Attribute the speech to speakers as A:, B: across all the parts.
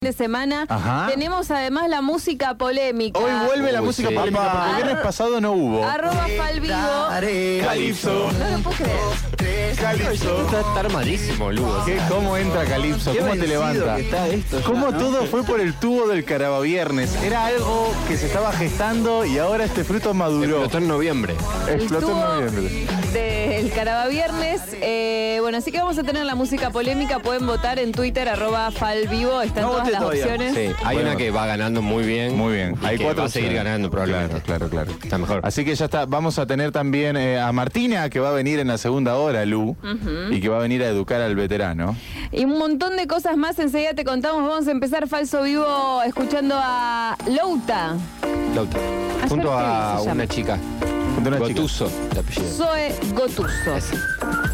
A: de semana.
B: Ajá.
A: Tenemos además la música polémica.
B: Hoy vuelve la
C: Uy,
B: música
C: sí.
B: polémica porque el
A: Arro-
B: viernes pasado no hubo.
A: Arroba Falvivo.
B: Calipso.
A: No lo puedo creer.
B: Calipso.
C: Está, está armadísimo, Lugo.
B: ¿Qué? ¿Cómo entra Calipso? ¿Cómo te levanta?
D: que está esto ya,
B: ¿Cómo
D: ¿no?
B: todo fue por el tubo del Carabaviernes? Era algo que se estaba gestando y ahora este fruto maduró.
C: Explotó en noviembre.
B: Explotó en noviembre.
A: Del Caraba Viernes. Eh, bueno, así que vamos a tener la música polémica. Pueden votar en Twitter, arroba Falvivo. Están
D: No
A: todas
D: voté
A: las
D: todavía.
A: opciones.
C: Sí, hay
B: Bueno.
C: una que va ganando muy bien.
B: Muy bien. Hay
C: que
B: cuatro
C: va a seguir
B: opciones.
C: ganando probablemente.
B: Claro, claro, claro.
C: Está mejor.
B: Así que ya está. Vamos a tener también eh, a Martina, que va a venir en la segunda hora, Lu, y que va a venir a educar al veterano.
A: Y un montón de cosas más. Enseguida te contamos. Vamos a empezar Falso Vivo escuchando a Louta.
C: Lauta. Junto
A: te vi,
C: a
A: llama.
C: una chica.
B: Una chica.
C: Gotuso, apellido.
A: Zoe Gotuso.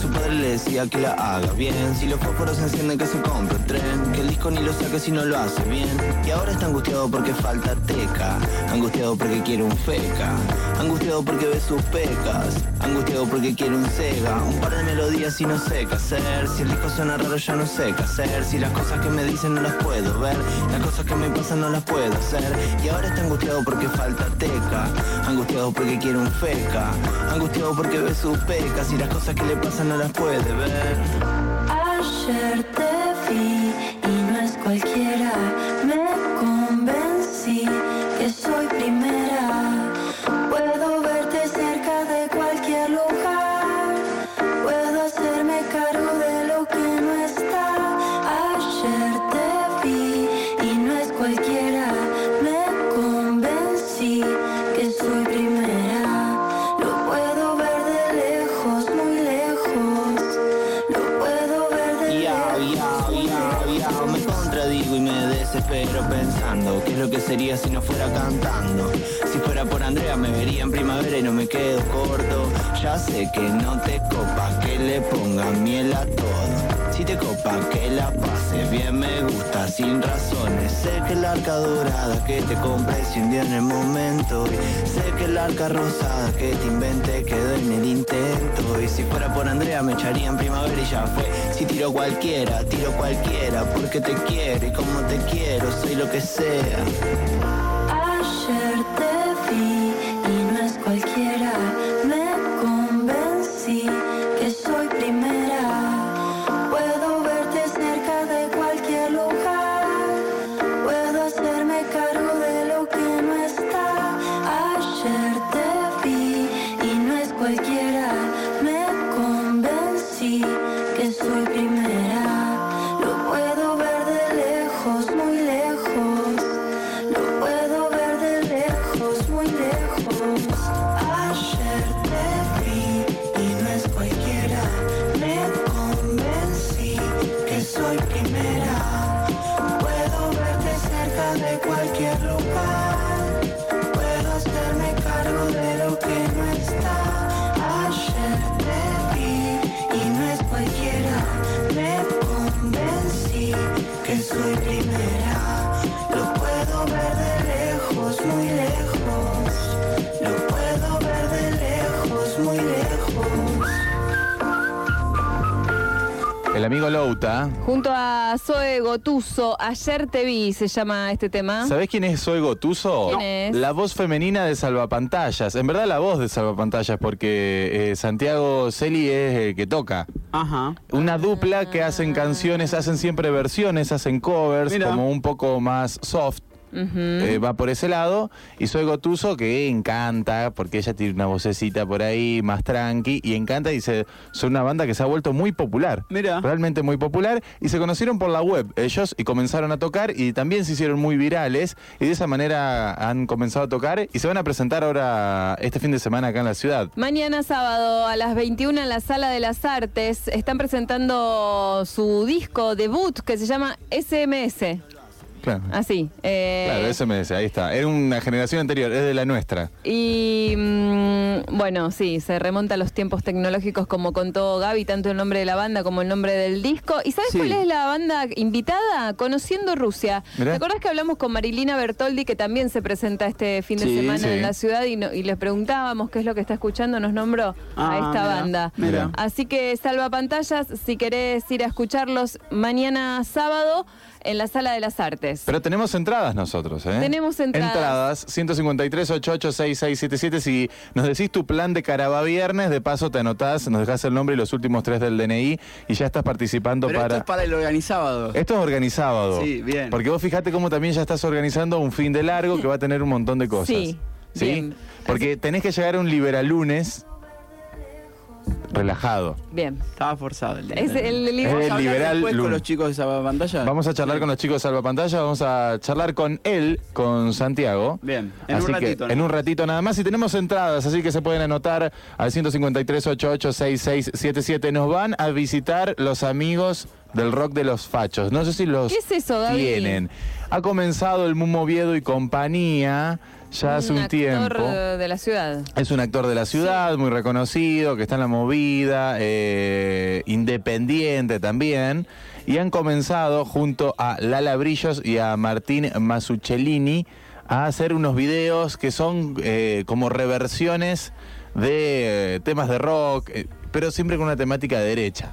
D: Su padre le decía que la haga bien. Si los fósforos se encienden que se compre un tren. Que el disco ni lo saque si no lo hace bien. Y ahora está angustiado porque falta teca. Angustiado porque quiere un feca. Angustiado porque ve sus pecas Angustiado porque quiere un Sega. Un par de melodías y no sé qué hacer. Si el disco suena raro ya no sé qué hacer. Si las cosas que me dicen no las puedo ver. Las cosas que me pasan no las puedo hacer. Y ahora está angustiado porque falta teca. Angustiado porque quiere un feca. Angustiado porque ve sus pecas Y las cosas que le pasan no las puede ver.
E: Ayer te vi y no es cualquiera.
D: Sé que no te copa que le ponga miel a todo. Si te copa que la pase bien me gusta sin razones. Sé que el arca dorada que te compré se hundió en el momento. Y Sé que el arca rosada que te inventé quedó en el intento. Y si fuera por Andrea me echaría en primavera y ya fue. Si tiro cualquiera, tiro cualquiera Porque te quiero y como te quiero soy lo que sea.
E: Ayer te vi y no es cualquiera.
A: Junto a Zoe Gotuso. Ayer te vi, se llama este tema.
B: ¿Sabés quién es Soy Gotuso?
A: ¿Quién es?
B: La voz femenina de Salvapantallas. En verdad la voz de Salvapantallas, porque eh, Santiago Celi es el que toca.
D: Ajá
B: Una dupla que hacen canciones, hacen siempre versiones, hacen covers,
D: Mira.
B: como un poco más soft. Eh, va por ese lado. Y soy Gotuso, que encanta, porque ella tiene una vocecita por ahí más tranqui, y encanta, y se, son una banda que se ha vuelto muy popular.
D: Mira.
B: Realmente muy popular. Y se conocieron por la web ellos y comenzaron a tocar, y también se hicieron muy virales, y de esa manera han comenzado a tocar, y se van a presentar ahora este fin de semana acá en la ciudad.
A: Mañana sábado a las 21 en la Sala de las Artes están presentando su disco debut que se llama SMS.
B: Claro.
A: Así. eh,
B: Claro, SMS, ahí está. Era una generación anterior, es de la nuestra.
A: Y mm, bueno, sí, se remonta a los tiempos tecnológicos como contó Gaby, tanto el nombre de la banda como el nombre del disco. ¿Y sabes
F: Sí.
A: cuál es la banda invitada? Conociendo Rusia.
B: Mirá.
A: ¿Te acordás que hablamos con Marilina Bertoldi, que también se presenta este fin de
F: Sí,
A: semana
B: sí.
A: en la ciudad y, no- y les preguntábamos qué es lo que está escuchando? Nos nombró
F: Ah,
A: a esta
F: mirá,
A: banda.
F: mirá.
A: Así que salva pantallas, si querés ir a escucharlos mañana sábado en la Sala de las Artes.
B: Pero tenemos entradas nosotros, ¿eh?
A: Tenemos entradas.
B: Entradas, 153-88-6677. Si nos decís tu plan de Caraba Viernes, de paso te anotás, nos dejás el nombre y los últimos tres del DNI y ya estás participando
F: Pero
B: para...
F: esto es para el organizado.
B: Esto es organizado.
F: Sí, bien.
B: Porque vos fijate cómo también ya estás organizando un fin de largo que va a tener un montón de cosas.
A: Sí,
B: ¿Sí?
A: bien.
B: Porque tenés que llegar a un liberal lunes relajado.
A: Bien.
F: Estaba forzado el día.
A: Es el
B: Es
A: libro.
B: el
F: ¿Vamos a hablar
B: liberal
F: con los chicos de esa pantalla?
B: Vamos a charlar con los chicos de Salvapantalla, vamos a charlar con él, con Santiago.
F: Bien, en
B: Así
F: un
B: que,
F: ratito.
B: En un ratito nada más. Y tenemos entradas, así que se pueden anotar al 153-88-6677. Nos van a visitar los amigos del rock de los fachos. No sé si los
A: ¿Qué es eso,
B: tienen. Ha comenzado el Mumo Oviedo y compañía ya hace un
A: actor
B: tiempo.
A: de la ciudad.
B: Es un actor de la ciudad, muy reconocido, que está en la movida, eh, independiente también. Y han comenzado junto a Lala Brillos y a Martín Masucellini a hacer unos videos que son eh, como reversiones de eh, temas de rock, eh, pero siempre con una temática de derecha.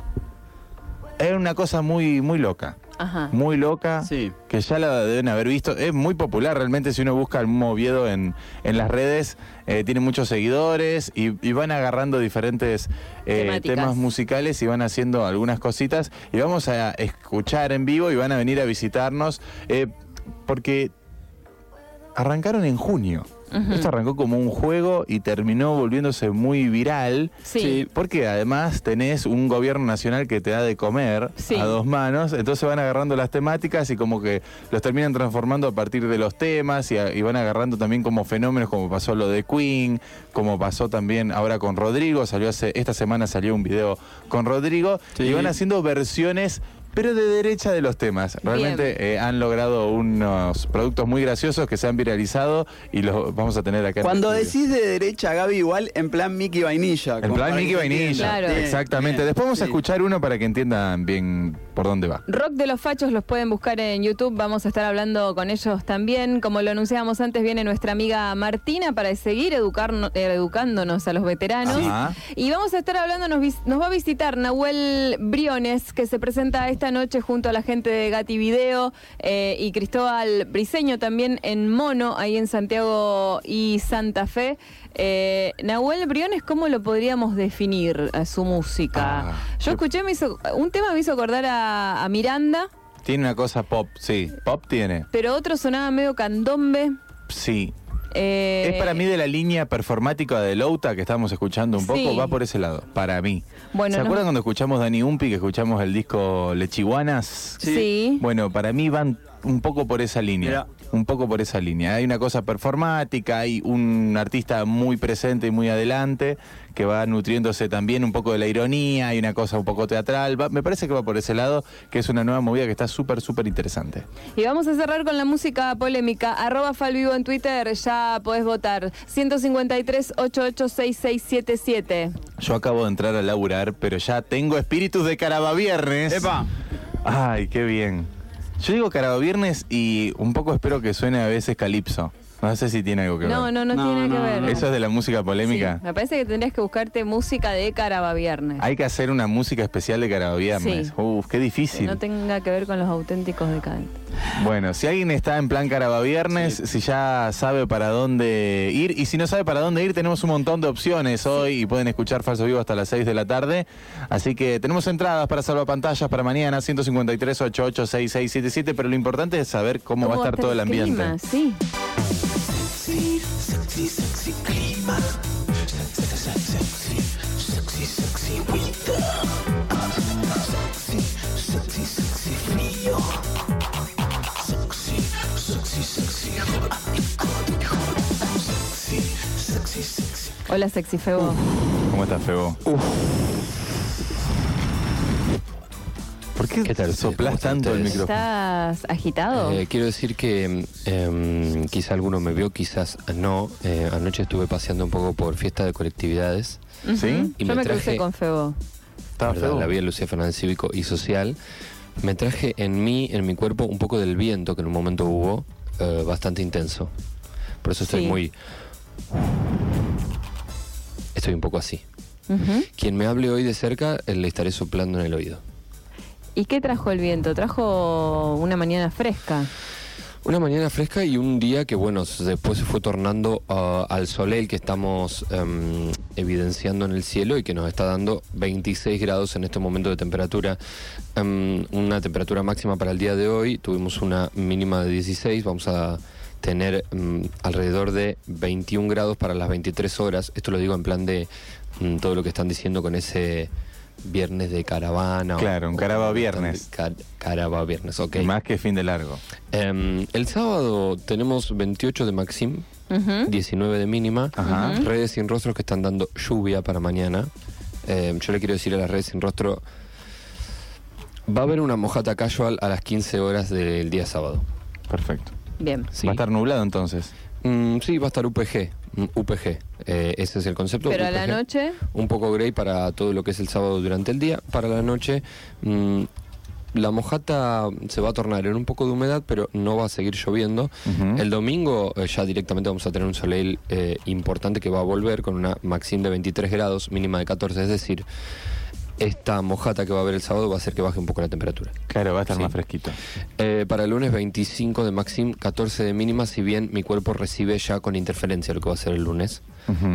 B: Es una cosa muy, muy loca.
A: Ajá.
B: Muy loca,
F: Sí.
B: que ya la deben haber visto. Es muy popular realmente si uno busca el Moviedo en, en las redes. eh, tiene muchos seguidores y, y van agarrando diferentes eh, temas musicales y van haciendo algunas cositas. Y vamos a escuchar en vivo y van a venir a visitarnos eh, porque arrancaron en junio. Esto arrancó como un juego y terminó volviéndose muy viral.
A: Sí.
F: Sí.
B: Porque además tenés un gobierno nacional que te da de comer
A: Sí.
B: a dos manos, entonces van agarrando las temáticas y como que los terminan transformando a partir de los temas y, a- y van agarrando también como fenómenos como pasó lo de Queen, como pasó también ahora con Rodrigo, salió hace, esta semana salió un video con Rodrigo
F: Sí.
B: y van haciendo versiones pero de derecha de los temas. Realmente eh, han logrado unos productos muy graciosos que se han viralizado y los vamos a tener acá. en el
F: Cuando decís de derecha, Gaby, igual en plan Mickey Vainilla.
B: En plan Mickey Vainilla.
A: Claro.
B: Exactamente.
F: bien.
B: Después vamos a escuchar uno para que entiendan bien por dónde va.
A: Rock de los Fachos los pueden buscar en YouTube, vamos a estar hablando con ellos también. Como lo anunciábamos antes, viene nuestra amiga Martina para seguir educarno- eh, educándonos a los veteranos.
B: Ajá.
A: Y vamos a estar hablando, nos, nos va a visitar Nahuel Briones, que se presenta esta noche junto a la gente de Gati Video eh, y Cristóbal Briseño también en Mono, ahí en Santiago y Santa Fe. Eh, Nahuel Briones, ¿cómo lo podríamos definir a su música?
B: Ah,
A: Yo escuché, me hizo, un tema me hizo acordar a, a Miranda,
B: Tiene una cosa pop, sí. Pop tiene.
A: pero otro sonaba medio candombe.
B: Sí.
A: Eh,
B: es para mí de la línea performática de Louta que estábamos escuchando un poco,
A: Sí.
B: va por ese lado, para mí.
A: Bueno,
B: ¿Se
A: no-
B: acuerdan cuando escuchamos Dani Umpi, que escuchamos el disco Lechiguanas?
A: Sí.
B: Bueno, para mí van un poco por esa línea. Un poco por esa línea. Hay una cosa performática, hay un artista muy presente y muy adelante que va nutriéndose también un poco de la ironía, hay una cosa un poco teatral. Va- me parece que va por ese lado, que es una nueva movida que está súper, súper interesante.
A: Y vamos a cerrar con la música polémica. Arroba Falvivo en Twitter, ya podés votar. 153-886677.
B: Yo acabo de entrar a laburar, pero ya tengo espíritus de Carabaviernes.
F: Epa.
B: Ay, qué bien. Yo digo Carabaviernes y un poco espero que suene a veces Calipso. No sé si tiene algo que
A: No,
B: ver.
A: no, no,
F: No,
A: tiene que ver.
F: no.
B: ¿Eso es de la música polémica?
A: Sí, me parece que tendrías que buscarte música de Caraba Viernes.
B: Hay que hacer una música especial de Carabaviernes.
A: Sí.
B: Uf, qué
A: Que
B: difícil.
A: no tenga que ver con los auténticos decadentes.
B: Bueno, si alguien está en plan Carabaviernes, si ya sabe para dónde ir, y si no sabe para dónde ir, tenemos un montón de opciones hoy y pueden escuchar Falso Vivo hasta las 6 de la tarde. Así que tenemos entradas para salvapantallas para mañana, 153 88 6677 pero lo importante es saber cómo, va a estar todo el ambiente.
A: clima? Sí.
D: Sexy, sexy clima. Sexy, sexy, sexy, sexy winter. Sexy, sexy, sexy frío. Sexy, sexy, sexy hot, hot, hot. Sexy, sexy, sexy.
A: Hola, Sexy Febo.
B: ¿Cómo estás, Febo? ¿Por qué qué,
C: ¿Qué tal
B: soplás tanto el micrófono?
A: ¿Estás agitado?
C: Eh, quiero decir que em, quizá alguno me vio, quizás no. Eh, anoche estuve paseando un poco por fiesta de colectividades.
B: ¿Sí?
C: y
A: Yo
C: me
A: me crucé
C: traje-
A: con Febo.
B: Estaba
C: ¿verdad?
B: feo.
C: La vía Lucía Fernández Cívico y Social. Me traje en mí, en mi cuerpo, un poco del viento que en un momento hubo, eh, bastante intenso. Por eso estoy
A: Sí.
C: muy... Estoy un poco así. Quien me hable hoy de cerca, eh, le estaré soplando en el oído.
A: ¿Y qué trajo el viento? Trajo una mañana fresca.
C: Una mañana fresca y un día que, bueno, después se fue tornando ah, al soleil que estamos em, evidenciando en el cielo y que nos está dando 26 grados en este momento de temperatura. Em, una temperatura máxima para el día de hoy. Tuvimos una mínima de 16. Vamos a tener mm, alrededor de 21 grados para las 23 horas. Esto lo digo en plan de mm, todo lo que están diciendo con ese viernes de caravana. o-
B: Claro, un carava viernes.
C: Car- carava viernes, ok.
B: Más que fin de largo.
C: Em, el sábado tenemos 28 de Maxim,
A: Ujú.
C: 19 de mínima.
B: Ajá.
C: Redes sin rostros que están dando lluvia para mañana. Em, yo le quiero decir a las redes sin rostro, va a haber una mojata casual a las 15 horas del día sábado.
B: Perfecto.
A: Bien.
C: ¿sí?
B: Va a estar nublado entonces.
C: Mm, sí, va a estar UPG. UPG. Eh, ese es el concepto.
A: Pero a la noche,
C: Un poco gray para todo lo que es el sábado durante el día. Para la noche, mm, la mojata se va a tornar en un poco de humedad, pero no va a seguir lloviendo. El domingo eh, ya directamente vamos a tener un soleil eh, importante que va a volver con una máxima de 23 grados, mínima de 14. Es decir, esta mojata que va a haber el sábado va a hacer que baje un poco la temperatura.
B: Claro, va a estar
C: Sí.
B: más fresquito.
C: Eh, para el lunes 25 de máxima, 14 de mínima, si bien mi cuerpo recibe ya con interferencia lo que va a ser el lunes.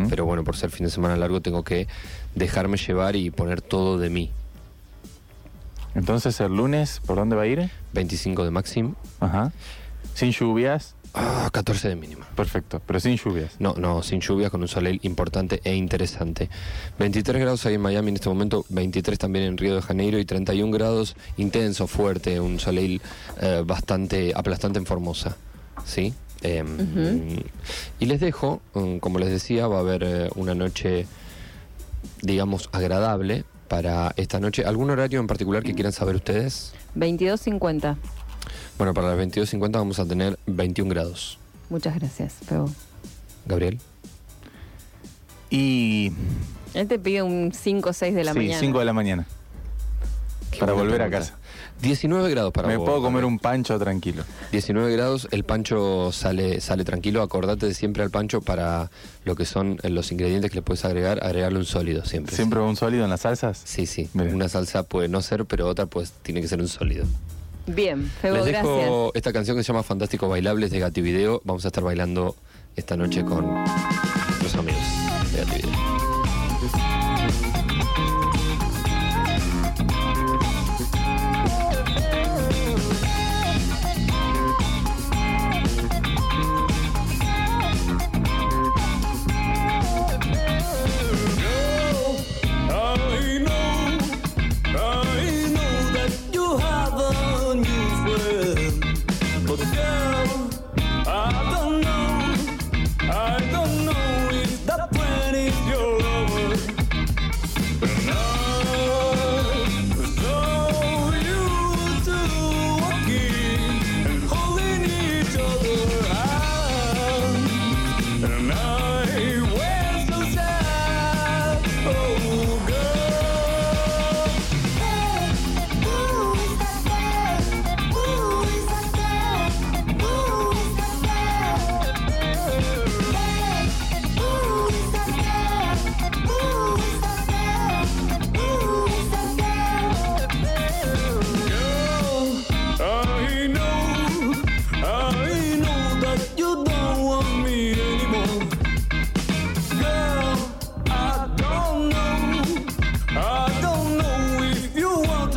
C: Pero bueno, por ser fin de semana largo tengo que dejarme llevar y poner todo de mí.
B: Entonces el lunes, ¿por dónde va a ir?
C: 25 de máxima,
B: Ajá. Sin lluvias.
C: Ah, 14 de mínima.
B: Perfecto, pero sin lluvias.
C: No, no, sin lluvias, con un soleil importante e interesante. 23 grados ahí en Miami en este momento, 23 también en Río de Janeiro y 31 grados intenso, fuerte, un soleil eh, bastante aplastante en Formosa. ¿Sí? Eh, Y les dejo, mm, como les decía, va a haber eh, una noche, digamos, agradable para esta noche. ¿Algún horario en particular que quieran saber ustedes?
A: 22.50.
C: Bueno, para las 22.50 vamos a tener 21 grados.
A: Muchas gracias, Febo.
C: Gabriel.
B: Y.
A: Él te pide un 5 o 6 de la
B: sí,
A: mañana.
B: 5 de la mañana.
C: Qué
B: Para volver a casa.
C: 19 grados para
B: Me
C: vos,
B: puedo comer un pancho tranquilo.
C: 19 grados, el pancho sale, sale tranquilo. Acordate de siempre al pancho para lo que son los ingredientes que le puedes agregar, agregarle un sólido siempre.
B: ¿Siempre un sólido en las salsas?
C: Sí, sí.
B: Bien.
C: Una salsa puede no ser, pero otra pues tiene que ser un sólido.
A: Bien, Febo,
C: Les
A: gracias.
C: dejo esta canción que se llama Fantásticos Bailables de Gati Video. Vamos a estar bailando esta noche con los amigos de Gati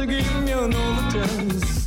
G: give me an all.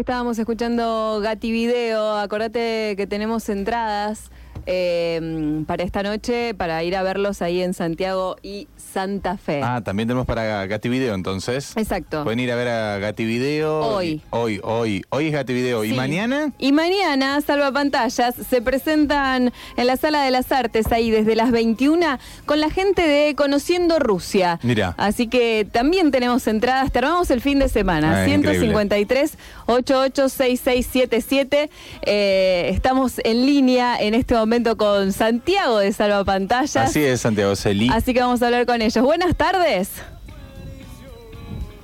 A: Ahí estábamos escuchando Gati Video. Acordate que tenemos entradas eh, para esta noche para ir a verlos ahí en Santiago y Santa Fe.
B: Ah, también tenemos para Gati Video entonces.
A: Exacto.
B: Pueden ir a ver a Gati Video.
A: Hoy.
B: Hoy, hoy. Hoy es Gati Video. ¿Y mañana?
A: Y mañana, Salva Pantallas, se presentan en la Sala de las Artes ahí desde las 21 con la gente de Conociendo Rusia.
B: Mirá.
A: Así que también tenemos entradas, te armamos el fin de semana.
B: Ah,
A: 153 886677. Eh, estamos en línea en este momento con Santiago de Salva Pantallas.
B: Así es, Santiago Celi.
A: Así que vamos a hablar con ellos. Buenas tardes.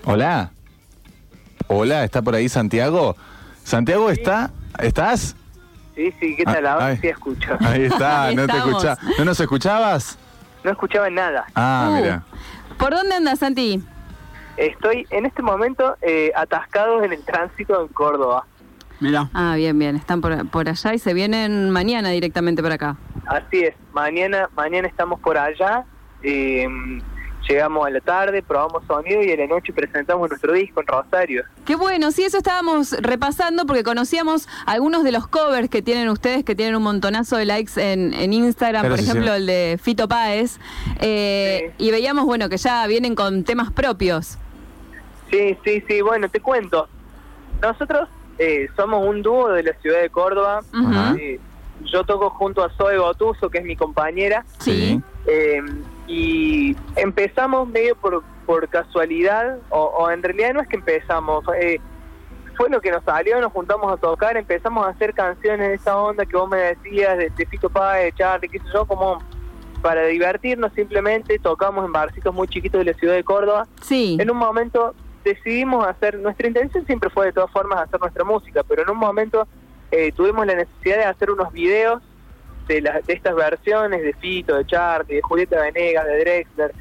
B: Hola. Hola, ¿está por ahí Santiago? Santiago, ¿está? ¿Estás?
H: Sí, sí, ¿qué tal?
B: Ah,
H: Ahora sí escucho.
B: Ahí está,
A: Ahí
B: no te escucha. ¿No nos escuchabas?
H: No escuchaba nada.
B: Ah,
A: Uh,
B: mira.
A: ¿Por dónde andas, Santi?
H: Estoy en este momento eh, atascado en el tránsito en Córdoba.
F: Mirá.
A: Ah, bien, bien. Están por, por allá y se vienen mañana directamente para acá.
H: Así es, mañana mañana estamos por allá, eh, llegamos a la tarde, probamos sonido y a la noche presentamos nuestro disco en Rosario.
A: Qué bueno, sí, eso estábamos repasando porque conocíamos algunos de los covers que tienen ustedes, que tienen un montonazo de likes en, en Instagram, por
B: sí,
A: ejemplo
B: sí.
A: el de Fito Páez, eh, y veíamos, bueno, que ya vienen con temas propios.
H: Sí, sí, sí, bueno, te cuento. Nosotros eh, somos un dúo de la ciudad de Córdoba. Eh, yo toco junto a Zoe Gotuso, que es mi compañera.
A: Sí.
H: Eh, y empezamos medio por, por casualidad, o, o en realidad no es que empezamos, eh, fue lo que nos salió, nos juntamos a tocar, empezamos a hacer canciones de esa onda que vos me decías, de, de Fito Páez, de Charlie, qué sé yo, como para divertirnos simplemente, tocamos en barcitos muy chiquitos de la ciudad de Córdoba.
A: Sí.
H: En un momento decidimos hacer, nuestra intención siempre fue de todas formas hacer nuestra música, pero en un momento eh, tuvimos la necesidad de hacer unos videos de, las de estas versiones de Fito, de Charlie, de Julieta Venegas, de Drexler.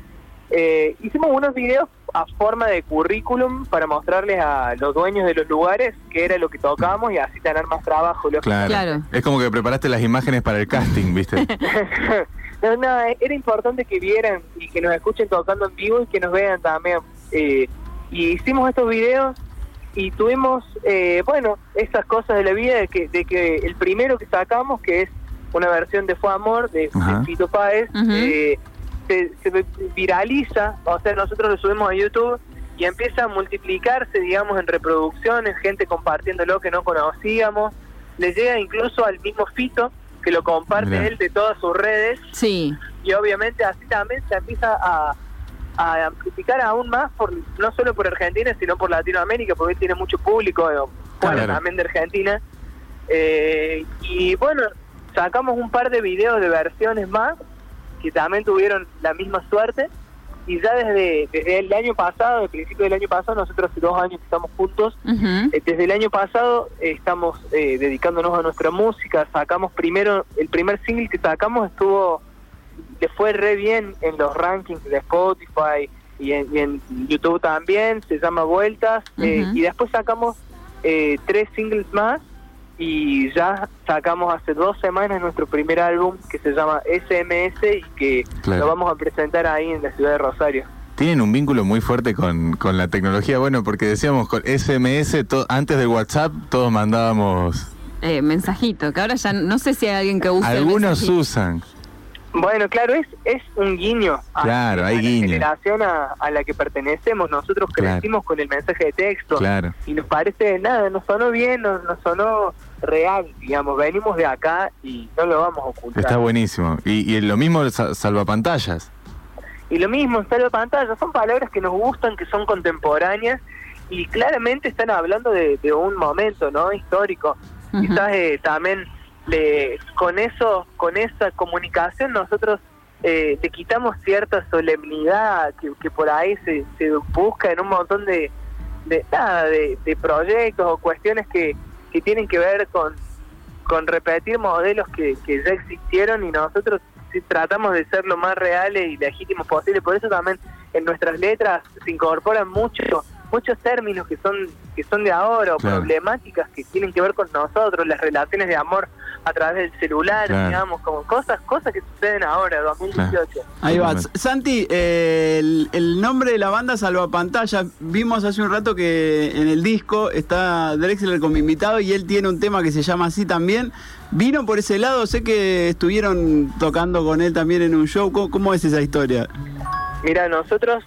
H: Eh, hicimos unos videos a forma de currículum para mostrarles a los dueños de los lugares qué era lo que tocábamos y así tener más trabajo.
B: Claro. Es como que preparaste las imágenes para el casting, ¿viste?
H: no, no, era importante que vieran y que nos escuchen tocando en vivo y que nos vean también. Eh, y hicimos estos videos y tuvimos, eh, bueno, esas cosas de la vida de que, de que el primero que sacamos, que es una versión de Fue Amor, de, de Fito Páez, eh, se, se viraliza, o sea, nosotros lo subimos a YouTube y empieza a multiplicarse, digamos, en reproducciones, gente compartiéndolo que no conocíamos, le llega incluso al mismo Fito, que lo comparte él de todas sus redes,
A: Sí.
H: y obviamente así también se empieza a, a amplificar aún más, por, no solo por Argentina, sino por Latinoamérica, porque tiene mucho público eh,
B: Claro.
H: también de Argentina. Eh, y bueno, sacamos un par de videos de versiones más, que también tuvieron la misma suerte, y ya desde, desde el año pasado, el principio del año pasado, nosotros hace dos años que estamos juntos, eh, Desde el año pasado eh, estamos eh, dedicándonos a nuestra música. Sacamos primero, el primer single que sacamos estuvo, le fue re bien en los rankings de Spotify y en, y en YouTube también, se llama Vueltas. eh, y después sacamos eh, tres singles más y ya sacamos hace dos semanas nuestro primer álbum que se llama SMS y que
B: Claro.
H: lo vamos a presentar ahí en la ciudad de Rosario.
B: Tienen un vínculo muy fuerte con, con la tecnología, bueno, porque decíamos con SMS, to- antes del WhatsApp todos mandábamos,
A: Eh, mensajito, que ahora ya no sé si hay alguien que el
B: algunos usan,
H: Bueno, claro, es, es un guiño a,
B: Claro, hay
H: a la
B: guiño.
H: generación a, a la que pertenecemos. Nosotros
B: Claro.
H: crecimos con el mensaje de texto
B: claro.
H: y nos parece nada, nos sonó bien, nos, nos sonó real, digamos. Venimos de acá y no lo vamos a ocultar.
B: Está buenísimo. Y, y lo mismo sa- salvapantallas.
H: Y lo mismo pantalla, son palabras que nos gustan, que son contemporáneas y claramente están hablando de, de un momento no histórico. Quizás eh, también le, con eso, con esa comunicación nosotros eh, le quitamos cierta solemnidad que, que por ahí se, se busca en un montón de, de nada, de, de proyectos o cuestiones que, que tienen que ver con, con repetir modelos que, que ya existieron y nosotros tratamos de ser lo más reales y legítimos posible. Por eso también en nuestras letras se incorporan mucho, muchos términos que son que son de ahora o
B: Claro.
H: problemáticas que tienen que ver con nosotros, las relaciones de amor a través del celular,
B: Claro.
H: digamos, como cosas cosas que suceden ahora, 2018.
F: Ahí va. Santi, eh, el, el nombre de la banda Salvapantalla, vimos hace un rato que en el disco está Drexler como invitado y él tiene un tema que se llama así también. Vino por ese lado, sé que estuvieron tocando con él también en un show. ¿Cómo, cómo es esa historia?
H: Mira, nosotros,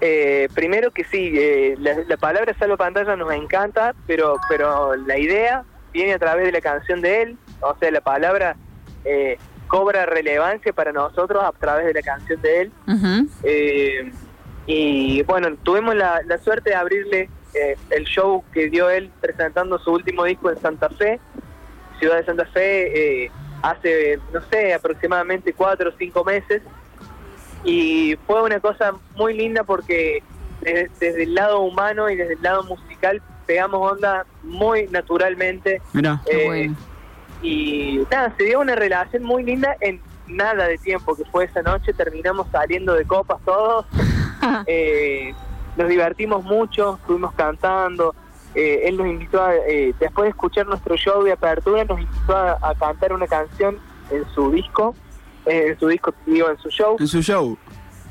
H: eh, primero que sí, eh, la, la palabra salvo pantalla nos encanta, pero, pero la idea viene a través de la canción de él, o sea, la palabra eh, cobra relevancia para nosotros a través de la canción de él. Eh, y bueno, tuvimos la, la suerte de abrirle eh, el show que dio él presentando su último disco en Santa Fe, ciudad de Santa Fe, eh, hace, no sé, aproximadamente cuatro o cinco meses. Y fue una cosa muy linda porque desde, desde el lado humano y desde el lado musical pegamos onda muy naturalmente.
A: Qué
H: Eh,
A: bueno.
H: Y nada, se dio una relación muy linda en nada de tiempo que fue esa noche. Terminamos saliendo de copas todos. Eh, nos divertimos mucho, estuvimos cantando. Eh, él nos invitó, a, eh, después de escuchar nuestro show de apertura, nos invitó a, a cantar una canción en su disco. eh, en su disco, digo, en su show.
F: En su show.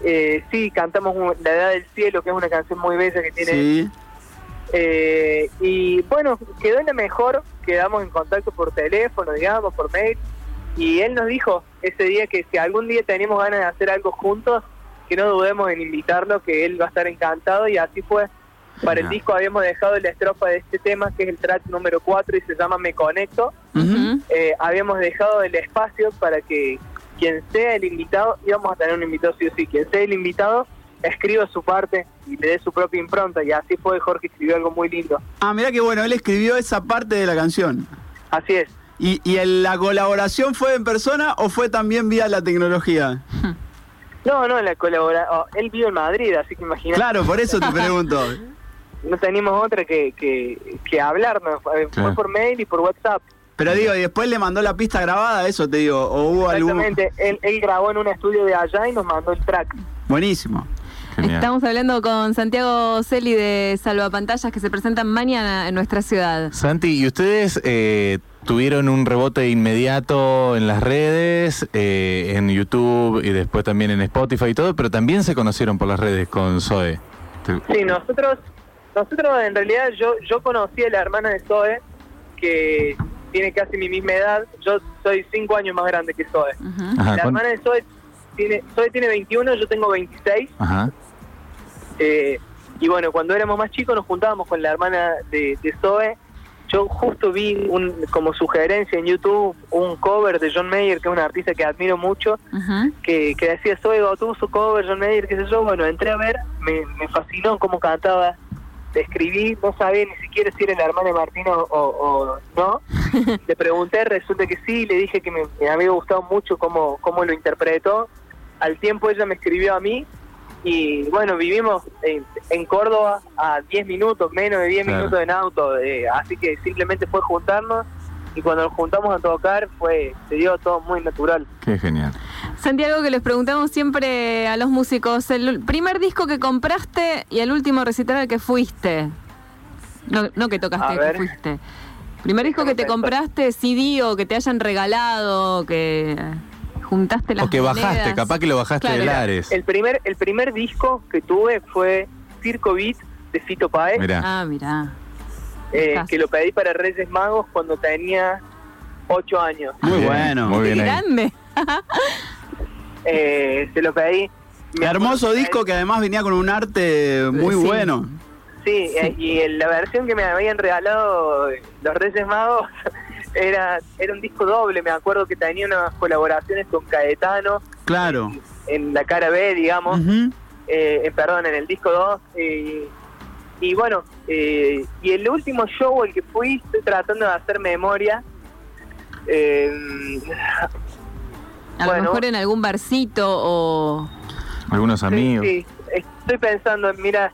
H: Eh, sí, cantamos La Edad del Cielo, que es una canción muy bella que tiene
F: Sí.
H: Eh, y bueno, quedó en la mejor, quedamos en contacto por teléfono, digamos, por mail, y él nos dijo ese día que si algún día tenemos ganas de hacer algo juntos, que no dudemos en invitarlo, que él va a estar encantado, y así fue. Para el disco habíamos dejado la estrofa de este tema, que es el track número 4 y se llama Me Conecto. Eh, habíamos dejado el espacio para que quien sea el invitado, íbamos a tener un invitado sí o sí, quien sea el invitado, escriba su parte y le dé su propia impronta, y así fue, Jorge escribió algo muy lindo.
F: Ah, mirá que bueno, él escribió esa parte de la canción.
H: Así es.
F: ¿Y, y el- la colaboración fue en persona o fue también vía la tecnología?
H: No, no, la colabora oh, él vive en Madrid, así que imagínate,
F: Claro, por eso te pregunto.
H: no teníamos otra que, que, que hablarnos, fue
B: Claro.
H: por mail y por WhatsApp.
F: Pero digo, y después le mandó la pista grabada, eso te digo, o hubo algún...
H: Exactamente, él, él grabó en un estudio de allá y nos mandó el track.
F: Buenísimo.
B: Genial.
A: Estamos hablando con Santiago Celi de Salvapantallas que se presentan mañana en nuestra ciudad.
B: Santi, ¿y ustedes eh, tuvieron un rebote inmediato en las redes, eh, en YouTube y después también en Spotify y todo, pero también se conocieron por las redes con Zoe?
H: Sí, nosotros, nosotros en realidad yo, yo conocí a la hermana de Zoe, que tiene casi mi misma edad, yo soy cinco años más grande que Zoe.
B: Ajá,
H: la
B: ¿cuán-
H: hermana de Zoe tiene, Zoe tiene 21, yo tengo 26.
B: Ajá.
H: Eh, y bueno, cuando éramos más chicos nos juntábamos con la hermana de, de Zoe. Yo justo vi un, como sugerencia en YouTube un cover de John Mayer, que es un artista que admiro mucho, que, que decía Zoe su cover, John Mayer, qué sé yo. Bueno, entré a ver, me, me fascinó cómo cantaba. Le escribí, no sabía ni siquiera si era la hermana de Martina o, o no. le pregunté, resulta que sí, le dije que me, me había gustado mucho cómo, cómo lo interpretó. Al tiempo ella me escribió a mí y bueno, vivimos en, en Córdoba a 10 minutos, menos de 10
B: Claro.
H: minutos en auto, eh, así que simplemente fue juntarnos y cuando nos juntamos a tocar fue se dio todo muy natural.
B: Qué genial.
A: Santiago, que les preguntamos siempre a los músicos, el primer disco que compraste y el último recital al que fuiste. No, no que tocaste, que fuiste. Primer disco que te compraste, CD o que te hayan regalado, que juntaste las
B: O que bajaste,
A: monedas.
B: capaz que lo bajaste
A: Claro.
B: de Lares.
H: El primer el primer disco que tuve fue Circo Beat de Fito Páez,
B: Mirá.
A: Ah, mirá.
H: eh, que lo pedí para Reyes Magos cuando tenía 8 años.
F: Muy
B: Bien,
F: bueno.
B: Muy bien
A: grande.
H: Eh, se lo pedí. Me
F: Hermoso disco que además venía con un arte muy
A: Sí.
F: bueno.
H: Sí, eh, y la versión que me habían regalado los Reyes Magos era, era un disco doble. Me acuerdo que tenía unas colaboraciones con Caetano
F: Claro.
H: en la cara B, digamos, eh, eh, perdón, en el disco 2. eh, y bueno, eh, y el último show al que fui, estoy tratando de hacer memoria. Eh,
A: A lo mejor en algún barcito o...
B: Algunos
H: sí,
B: amigos.
H: sí, estoy pensando, mira,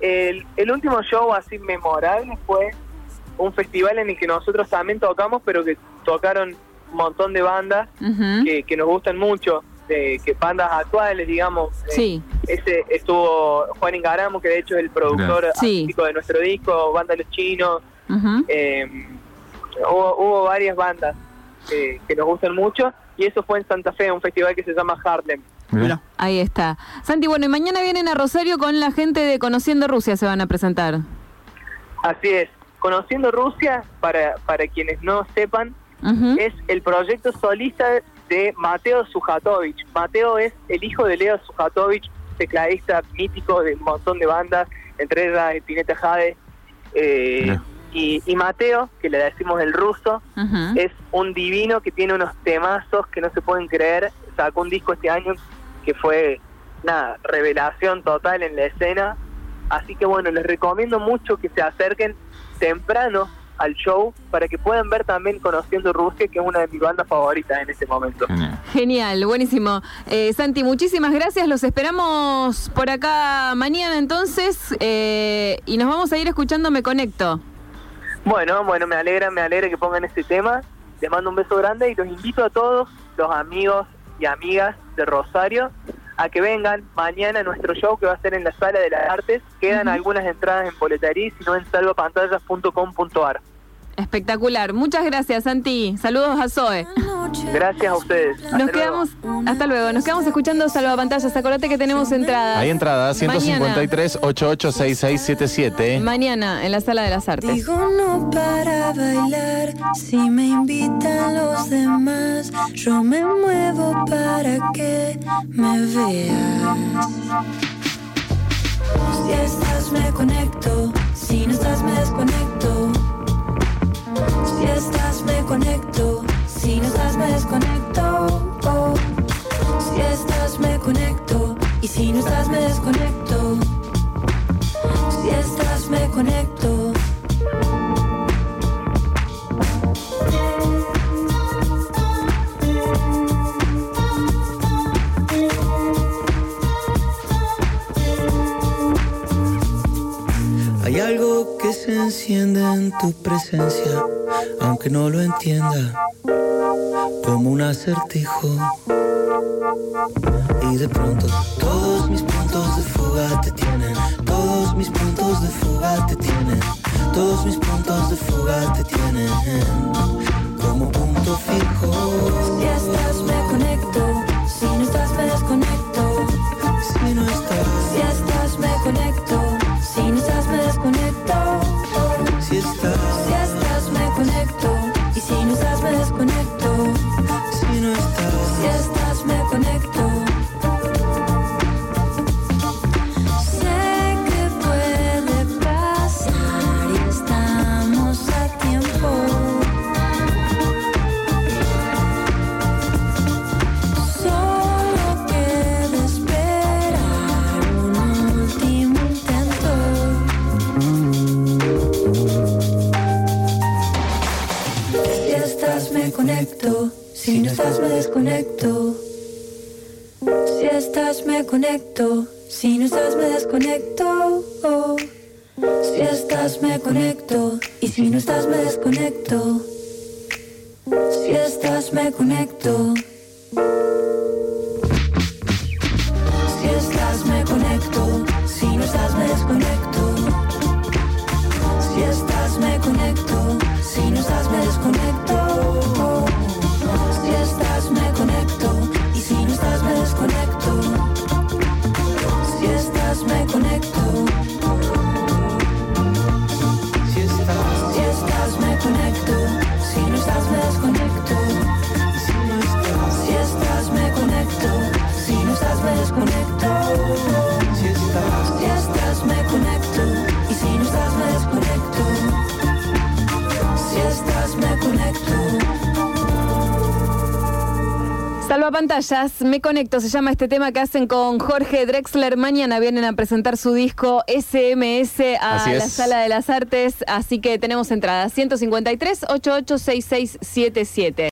H: el, el último show así memorable fue un festival en el que nosotros también tocamos, pero que tocaron un montón de bandas que, que nos gustan mucho, de, que bandas actuales, digamos. Eh,
A: Sí.
H: Ese estuvo Juan Ingaramo, que de hecho es el productor
A: Sí.
H: artístico de nuestro disco, Banda Los Chinos. Eh, hubo, hubo varias bandas. eh, que nos gustan mucho, y eso fue en Santa Fe, un festival que se llama Harlem.
F: Mirá.
A: Ahí está. Santi, bueno, y mañana vienen a Rosario con la gente de Conociendo Rusia, se van a presentar.
H: Así es. Conociendo Rusia, para, para quienes no sepan, es el proyecto solista de Mateo Sujatovich. Mateo es el hijo de Leo Sujatovich, tecladista mítico de un montón de bandas, entre ellas Spinetta Jade. Eh, y, y Mateo, que le decimos el ruso, es un divino que tiene unos temazos que no se pueden creer. Sacó un disco este año que fue, nada, revelación total en la escena. Así que bueno, les recomiendo mucho que se acerquen temprano al show para que puedan ver también Conociendo Rusia, que es una de mis bandas favoritas en este momento.
B: Genial.
A: Genial, buenísimo. Eh, Santi, muchísimas gracias. Los esperamos por acá mañana entonces eh, y nos vamos a ir escuchando Me Conecto.
H: Bueno, bueno, me alegra, me alegra que pongan este tema. Les mando un beso grande y los invito a todos, los amigos y amigas de Rosario, a que vengan mañana a nuestro show que va a ser en la Sala de las Artes. Quedan algunas entradas en boletería, si no en salvapantallas.com.ar.
A: Espectacular. Muchas gracias, Santi. Saludos a Zoe.
H: Gracias a ustedes. Hasta
A: Nos
H: luego.
A: quedamos, hasta luego, nos quedamos escuchando Salvapantallas. Acordate que tenemos entradas.
B: Hay entrada
A: Mañana.
B: 153 886677.
A: Mañana en la Sala de las Artes.
D: Digo no para bailar, si me invitan los demás, yo me muevo para que me veas. Si estás me conecto,
E: tu presencia, aunque no lo entienda, como un acertijo. Y de pronto todos mis
A: pantallas, me conecto, se llama este tema que hacen con Jorge Drexler. Mañana vienen a presentar su disco SMS a
B: Así
A: la
B: es.
A: Sala de las Artes, así que tenemos entradas 153 886677.